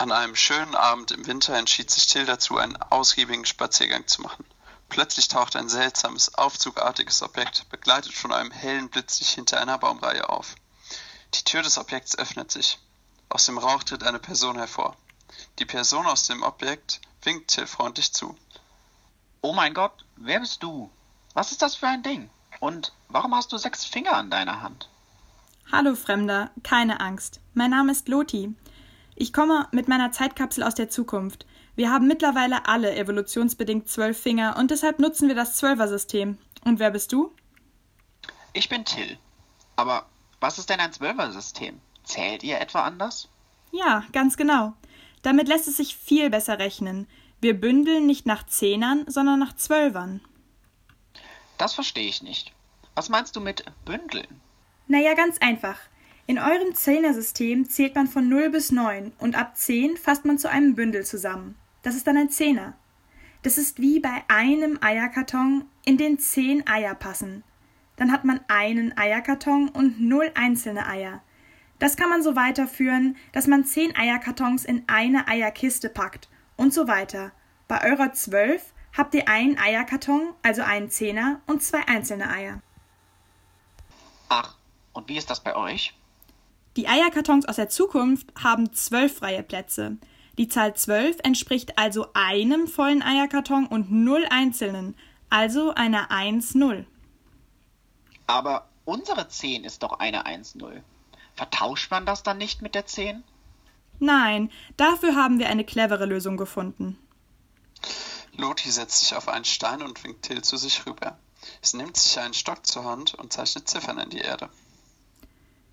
An einem schönen Abend im Winter entschied sich Till dazu, einen ausgiebigen Spaziergang zu machen. Plötzlich tauchte ein seltsames, aufzugartiges Objekt, begleitet von einem hellen Blitzlicht hinter einer Baumreihe auf. Die Tür des Objekts öffnet sich. Aus dem Rauch tritt eine Person hervor. Die Person aus dem Objekt winkt Till freundlich zu. Oh mein Gott, wer bist du? Was ist das für ein Ding? Und warum hast du sechs Finger an deiner Hand? Hallo Fremder, keine Angst. Mein Name ist Loti. Ich komme mit meiner Zeitkapsel aus der Zukunft. Wir haben mittlerweile alle evolutionsbedingt zwölf Finger und deshalb nutzen wir das Zwölfer-System. Und wer bist du? Ich bin Till. Aber was ist denn ein Zwölfer-System? Zählt ihr etwa anders? Ja, ganz genau. Damit lässt es sich viel besser rechnen. Wir bündeln nicht nach Zehnern, sondern nach Zwölfern. Das verstehe ich nicht. Was meinst du mit bündeln? Naja, ganz einfach. In eurem Zehnersystem zählt man von 0 bis 9 und ab 10 fasst man zu einem Bündel zusammen. Das ist dann ein Zehner. Das ist wie bei einem Eierkarton, in den 10 Eier passen. Dann hat man einen Eierkarton und 0 einzelne Eier. Das kann man so weiterführen, dass man 10 Eierkartons in eine Eierkiste packt und so weiter. Bei eurer 12 habt ihr einen Eierkarton, also einen Zehner und zwei einzelne Eier. Ach, und wie ist das bei euch? Die Eierkartons aus der Zukunft haben zwölf freie Plätze. Die Zahl zwölf entspricht also einem vollen Eierkarton und null einzelnen, also einer 1-0. Aber unsere 10 ist doch eine 1-0. Vertauscht man das dann nicht mit der 10? Nein, dafür haben wir eine clevere Lösung gefunden. Loti setzt sich auf einen Stein und winkt Till zu sich rüber. Sie nimmt sich einen Stock zur Hand und zeichnet Ziffern in die Erde.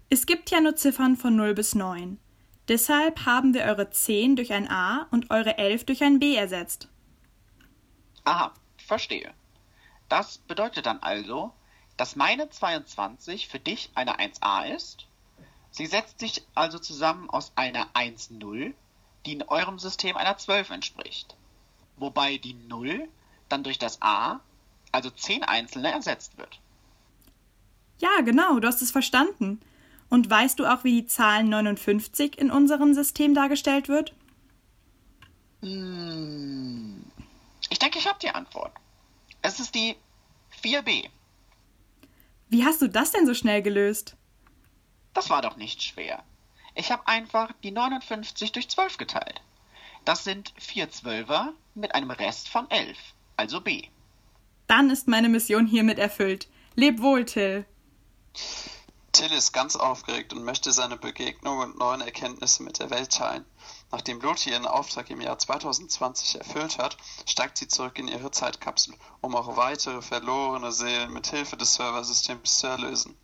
Es gibt ja nur Ziffern von 0 bis 9. Deshalb haben wir eure 10 durch ein A und eure 11 durch ein B ersetzt. Aha, verstehe. Das bedeutet dann also, dass meine 22 für dich eine 1a ist. Sie setzt sich also zusammen aus einer 1-0, die in eurem System einer 12 entspricht. Wobei die 0 dann durch das a, also 10 einzelne, ersetzt wird. Ja, genau, du hast es verstanden. Und weißt du auch, wie die Zahl 59 in unserem System dargestellt wird? Hm, ich denke, ich habe die Antwort. Es ist die 4b. Wie hast du das denn so schnell gelöst? Das war doch nicht schwer. Ich habe einfach die 59 durch 12 geteilt. Das sind vier Zwölfer mit einem Rest von 11, also B. Dann ist meine Mission hiermit erfüllt. Leb wohl, Till. Till ist ganz aufgeregt und möchte seine Begegnung und neuen Erkenntnisse mit der Welt teilen. Nachdem Loti ihren Auftrag im Jahr 2020 erfüllt hat, steigt sie zurück in ihre Zeitkapsel, um auch weitere verlorene Seelen mit Hilfe des Serversystems zu erlösen.